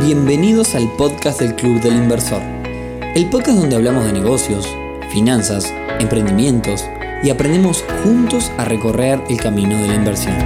Bienvenidos al podcast del Club del Inversor, el podcast donde hablamos de negocios, finanzas, emprendimientos y aprendemos juntos a recorrer el camino de la inversión.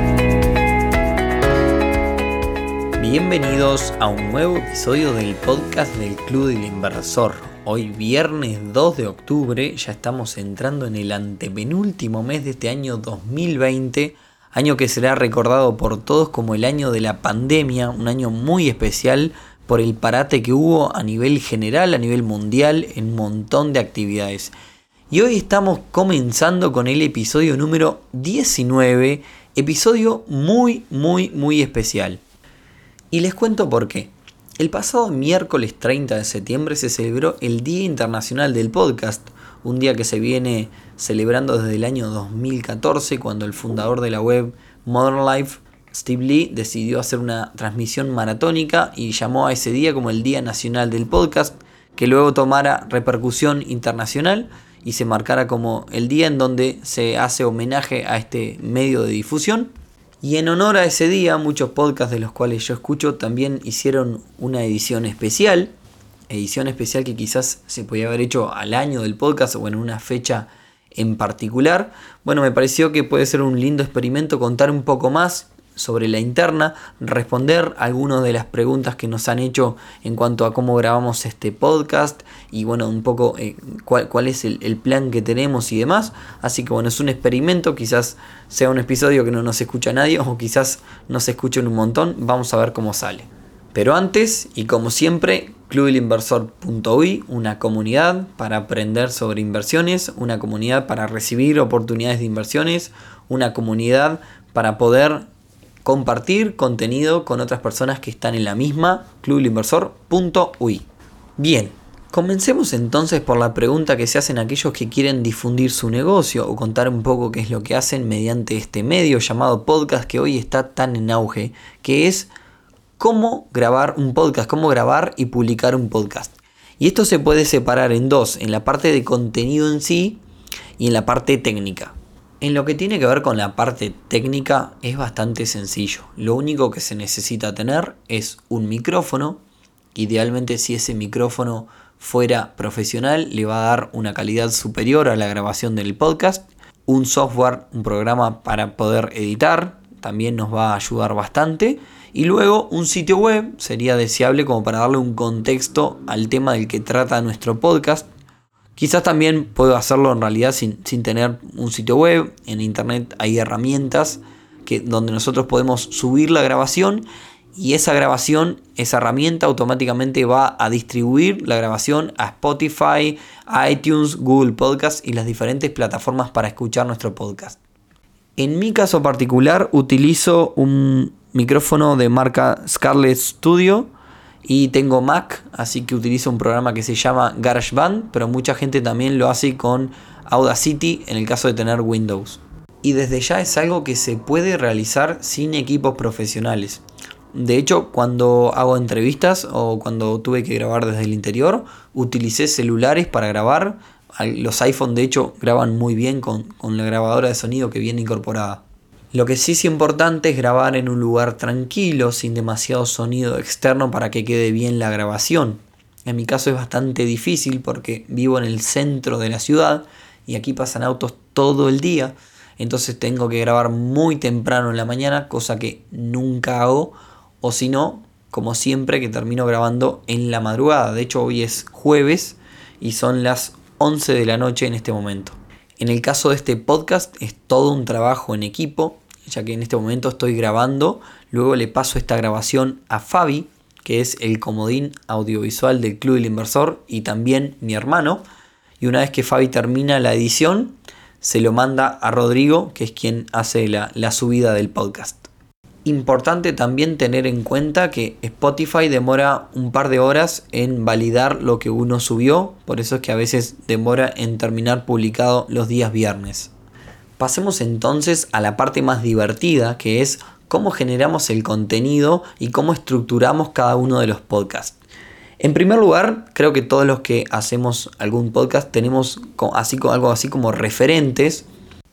Bienvenidos a un nuevo episodio del podcast del Club del Inversor. Hoy viernes 2 de octubre ya estamos entrando en el antepenúltimo mes de este año 2020 año que será recordado por todos como el año de la pandemia, un año muy especial por el parate que hubo a nivel general, a nivel mundial, en un montón de actividades. Y hoy estamos comenzando con el episodio número 19, episodio muy, muy, muy especial. Y les cuento por qué. El pasado miércoles 30 de septiembre se celebró el Día Internacional del Podcast, un día que se viene celebrando desde el año 2014 cuando el fundador de la web Modern Life, Steve Lee, decidió hacer una transmisión maratónica y llamó a ese día como el Día Nacional del Podcast, que luego tomara repercusión internacional y se marcara como el día en donde se hace homenaje a este medio de difusión. Y en honor a ese día, muchos podcasts de los cuales yo escucho también hicieron una edición especial edición especial que quizás se podía haber hecho al año del podcast o en una fecha en particular. Bueno, me pareció que puede ser un lindo experimento contar un poco más sobre la interna, responder algunas de las preguntas que nos han hecho en cuanto a cómo grabamos este podcast y bueno, un poco eh, cuál, es el, el, plan que tenemos y demás. Así que bueno, es un experimento, quizás sea un episodio que no nos escucha nadie o quizás nos escuchen un montón, vamos a ver cómo sale. Pero antes, y como siempre, clubelinversor.uy, una comunidad para aprender sobre inversiones, una comunidad para recibir oportunidades de inversiones, una comunidad para poder compartir contenido con otras personas que están en la misma, clubelinversor.uy. Bien, comencemos entonces por la pregunta que se hacen aquellos que quieren difundir su negocio o contar un poco qué es lo que hacen mediante este medio llamado podcast que hoy está tan en auge, que es cómo grabar un podcast, cómo grabar y publicar un podcast. Y esto se puede separar en dos, en la parte de contenido en sí y en la parte técnica. En lo que tiene que ver con la parte técnica es bastante sencillo. Lo único que se necesita tener es un micrófono. Idealmente si ese micrófono fuera profesional le va a dar una calidad superior a la grabación del podcast. Un software, un programa para poder editar también nos va a ayudar bastante y luego un sitio web sería deseable como para darle un contexto al tema del que trata nuestro podcast. Quizás también puedo hacerlo en realidad sin, tener un sitio web. En internet hay herramientas que, donde nosotros podemos subir la grabación y esa grabación, esa herramienta automáticamente va a distribuir la grabación a Spotify, iTunes, Google Podcast y las diferentes plataformas para escuchar nuestro podcast. En mi caso particular utilizo un micrófono de marca Scarlett Studio y tengo Mac, así que utilizo un programa que se llama GarageBand, pero mucha gente también lo hace con Audacity en el caso de tener Windows. Y desde ya es algo que se puede realizar sin equipos profesionales. De hecho, cuando hago entrevistas o cuando tuve que grabar desde el interior, utilicé celulares para grabar. Los iPhone de hecho graban muy bien con, con la grabadora de sonido que viene incorporada. Lo que sí es importante es grabar en un lugar tranquilo, sin demasiado sonido externo para que quede bien la grabación. En mi caso es bastante difícil porque vivo en el centro de la ciudad y aquí pasan autos todo el día. Entonces tengo que grabar muy temprano en la mañana, cosa que nunca hago. O si no, como siempre que termino grabando en la madrugada. De hecho hoy es jueves y son las 11 de la noche en este momento. En el caso de este podcast es todo un trabajo en equipo, ya que en este momento estoy grabando, luego le paso esta grabación a Fabi, que es el comodín audiovisual del Club del Inversor y también mi hermano, y una vez que Fabi termina la edición, se lo manda a Rodrigo, que es quien hace la, la subida del podcast. Importante también tener en cuenta que Spotify demora un par de horas en validar lo que uno subió, por eso es que a veces demora en terminar publicado los días viernes. Pasemos entonces a la parte más divertida, que es cómo generamos el contenido y cómo estructuramos cada uno de los podcasts. En primer lugar, creo que todos los que hacemos algún podcast tenemos algo así como referentes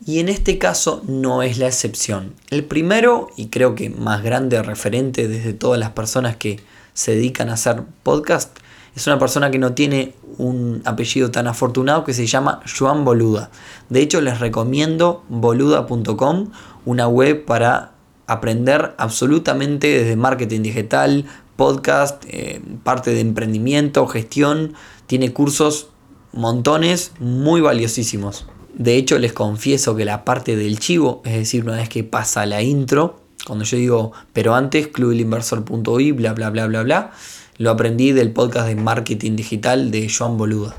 y en este caso no es la excepción. El primero, y creo que más grande referente desde todas las personas que se dedican a hacer podcast, es una persona que no tiene un apellido tan afortunado que se llama Joan Boluda. De hecho, les recomiendo boluda.com, una web para aprender absolutamente desde marketing digital, podcast, eh, parte de emprendimiento, gestión. Tiene cursos montones muy valiosísimos. De hecho, les confieso que la parte del chivo, es decir, una vez que pasa la intro, cuando yo digo, pero antes, clubilinversor.ui, bla, bla, bla, bla, bla, lo aprendí del podcast de marketing digital de Joan Boluda.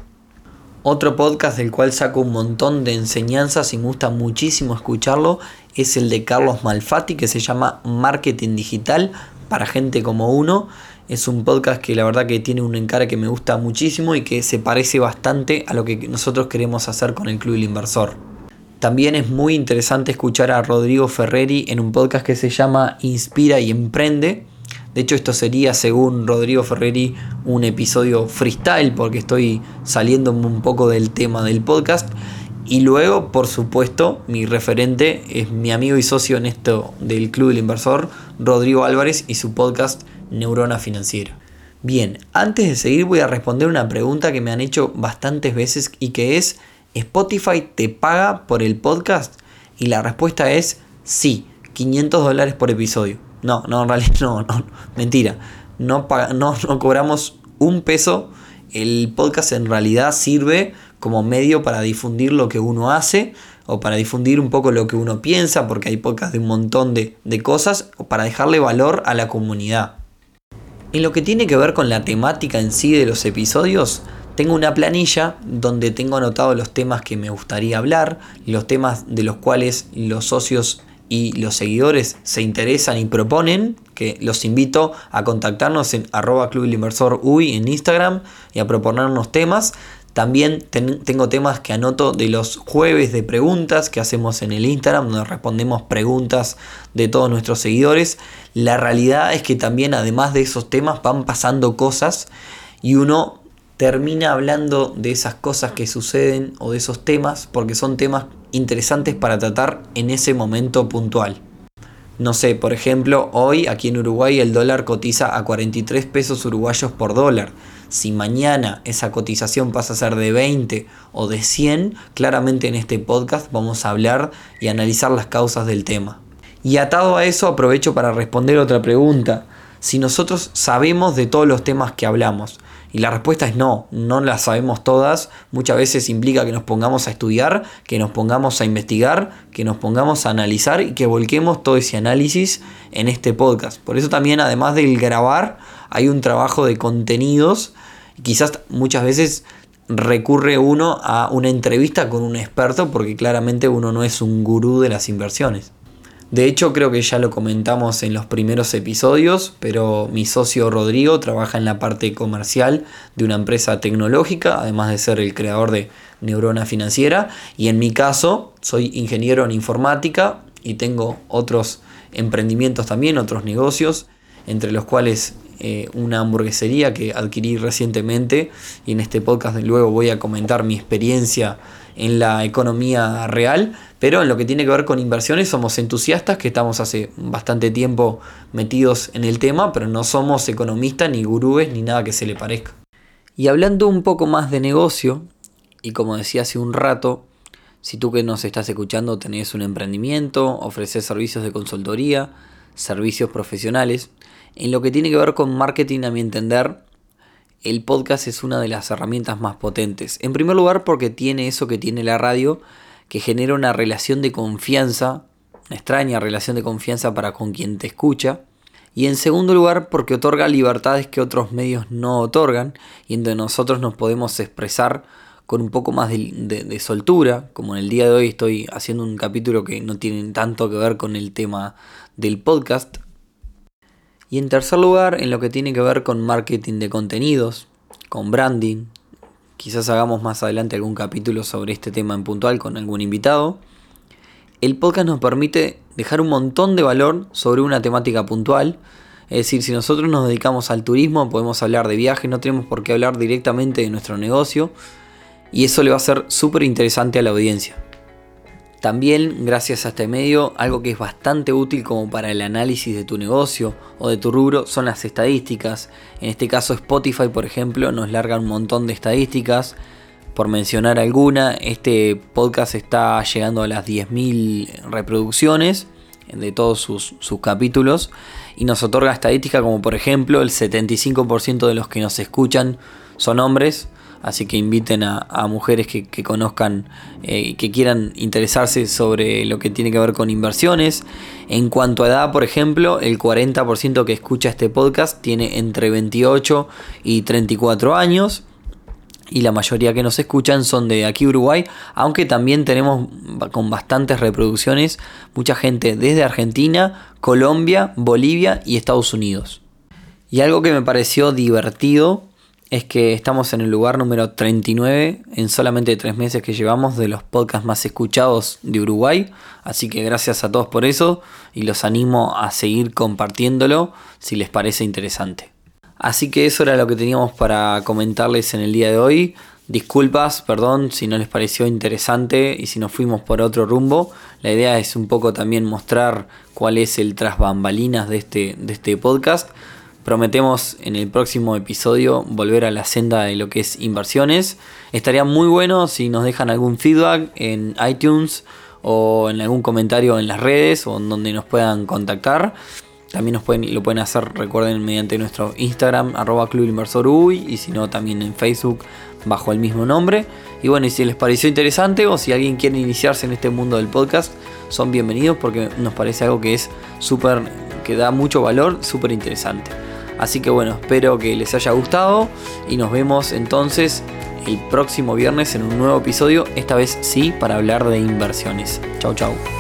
Otro podcast del cual saco un montón de enseñanzas y me gusta muchísimo escucharlo es el de Carlos Malfatti que se llama Marketing Digital para gente como uno. Es un podcast que la verdad que tiene un encare que me gusta muchísimo y que se parece bastante a lo que nosotros queremos hacer con el Club del Inversor. También es muy interesante escuchar a Rodrigo Ferreri en un podcast que se llama Inspira y Emprende de hecho, esto sería, según Rodrigo Ferreri, un episodio freestyle porque estoy saliendo un poco del tema del podcast. Y luego, por supuesto, mi referente es mi amigo y socio en esto del Club del Inversor, Rodrigo Álvarez, y su podcast Neurona Financiera. Bien, antes de seguir voy a responder una pregunta que me han hecho bastantes veces y que es, ¿Spotify te paga por el podcast? Y la respuesta es sí, 500 dólares por episodio. No, no, en realidad no, no, mentira. No, no, no cobramos un peso. El podcast en realidad sirve como medio para difundir lo que uno hace o para difundir un poco lo que uno piensa, porque hay podcast de un montón de, de cosas, o para dejarle valor a la comunidad. En lo que tiene que ver con la temática en sí de los episodios, tengo una planilla donde tengo anotado los temas que me gustaría hablar, los temas de los cuales los socios y los seguidores se interesan y proponen, que los invito a contactarnos en arroba Club en Instagram y a proponernos temas. También tengo temas que anoto de los jueves de preguntas que hacemos en el Instagram, donde respondemos preguntas de todos nuestros seguidores. La realidad es que también además de esos temas van pasando cosas y uno termina hablando de esas cosas que suceden o de esos temas porque son temas interesantes para tratar en ese momento puntual. No sé, por ejemplo, hoy aquí en Uruguay el dólar cotiza a 43 pesos uruguayos por dólar. Si mañana esa cotización pasa a ser de 20 o de 100, claramente en este podcast vamos a hablar y analizar las causas del tema. Y atado a eso aprovecho para responder otra pregunta. Si nosotros sabemos de todos los temas que hablamos, y la respuesta es no, no las sabemos todas. Muchas veces implica que nos pongamos a estudiar, que nos pongamos a investigar, que nos pongamos a analizar y que volquemos todo ese análisis en este podcast. Por eso también, además del grabar, hay un trabajo de contenidos. Quizás muchas veces recurre uno a una entrevista con un experto porque claramente uno no es un gurú de las inversiones. De hecho, creo que ya lo comentamos en los primeros episodios, pero mi socio Rodrigo trabaja en la parte comercial de una empresa tecnológica, además de ser el creador de Neurona Financiera. Y en mi caso, soy ingeniero en informática y tengo otros emprendimientos también, otros negocios, entre los cuales eh, una hamburguesería que adquirí recientemente. Y en este podcast luego voy a comentar mi experiencia en la economía real, pero en lo que tiene que ver con inversiones somos entusiastas que estamos hace bastante tiempo metidos en el tema, pero no somos economistas ni gurúes ni nada que se le parezca. Y hablando un poco más de negocio, y como decía hace un rato, si tú que nos estás escuchando tenés un emprendimiento, ofreces servicios de consultoría, servicios profesionales, en lo que tiene que ver con marketing a mi entender, el podcast es una de las herramientas más potentes. En primer lugar porque tiene eso que tiene la radio, que genera una relación de confianza, una extraña relación de confianza para con quien te escucha. Y en segundo lugar porque otorga libertades que otros medios no otorgan y donde nosotros nos podemos expresar con un poco más de, de, soltura, como en el día de hoy estoy haciendo un capítulo que no tiene tanto que ver con el tema del podcast, y en tercer lugar, en lo que tiene que ver con marketing de contenidos, con branding. Quizás hagamos más adelante algún capítulo sobre este tema en puntual con algún invitado. El podcast nos permite dejar un montón de valor sobre una temática puntual. Es decir, si nosotros nos dedicamos al turismo, podemos hablar de viajes, no tenemos por qué hablar directamente de nuestro negocio. Y eso le va a ser súper interesante a la audiencia. También, gracias a este medio, algo que es bastante útil como para el análisis de tu negocio o de tu rubro son las estadísticas. En este caso Spotify, por ejemplo, nos larga un montón de estadísticas. Por mencionar alguna, este podcast está llegando a las 10.000 reproducciones de todos sus, sus, capítulos y nos otorga estadísticas como por ejemplo el 75% de los que nos escuchan son hombres, Así que inviten a, mujeres que, conozcan y eh, que quieran interesarse sobre lo que tiene que ver con inversiones. En cuanto a edad, por ejemplo, el 40% que escucha este podcast tiene entre 28 y 34 años. Y la mayoría que nos escuchan son de aquí Uruguay, aunque también tenemos con bastantes reproducciones mucha gente desde Argentina, Colombia, Bolivia y Estados Unidos. Y algo que me pareció divertido es que estamos en el lugar número 39 en solamente tres meses que llevamos de los podcasts más escuchados de Uruguay. Así que gracias a todos por eso y los animo a seguir compartiéndolo si les parece interesante. Así que eso era lo que teníamos para comentarles en el día de hoy. Disculpas, perdón si no les pareció interesante y si nos fuimos por otro rumbo. La idea es un poco también mostrar cuál es el tras bambalinas de este, de este podcast Prometemos en el próximo episodio volver a la senda de lo que es inversiones. Estaría muy bueno si nos dejan algún feedback en iTunes o en algún comentario en las redes o en donde nos puedan contactar. También nos pueden, lo pueden hacer, recuerden, mediante nuestro Instagram, arroba Club y si no, también en Facebook bajo el mismo nombre. Y bueno, y si les pareció interesante o si alguien quiere iniciarse en este mundo del podcast, son bienvenidos porque nos parece algo que es súper, que da mucho valor, súper interesante. Así que bueno, espero que les haya gustado y nos vemos entonces el próximo viernes en un nuevo episodio, esta vez sí para hablar de inversiones. Chau chau.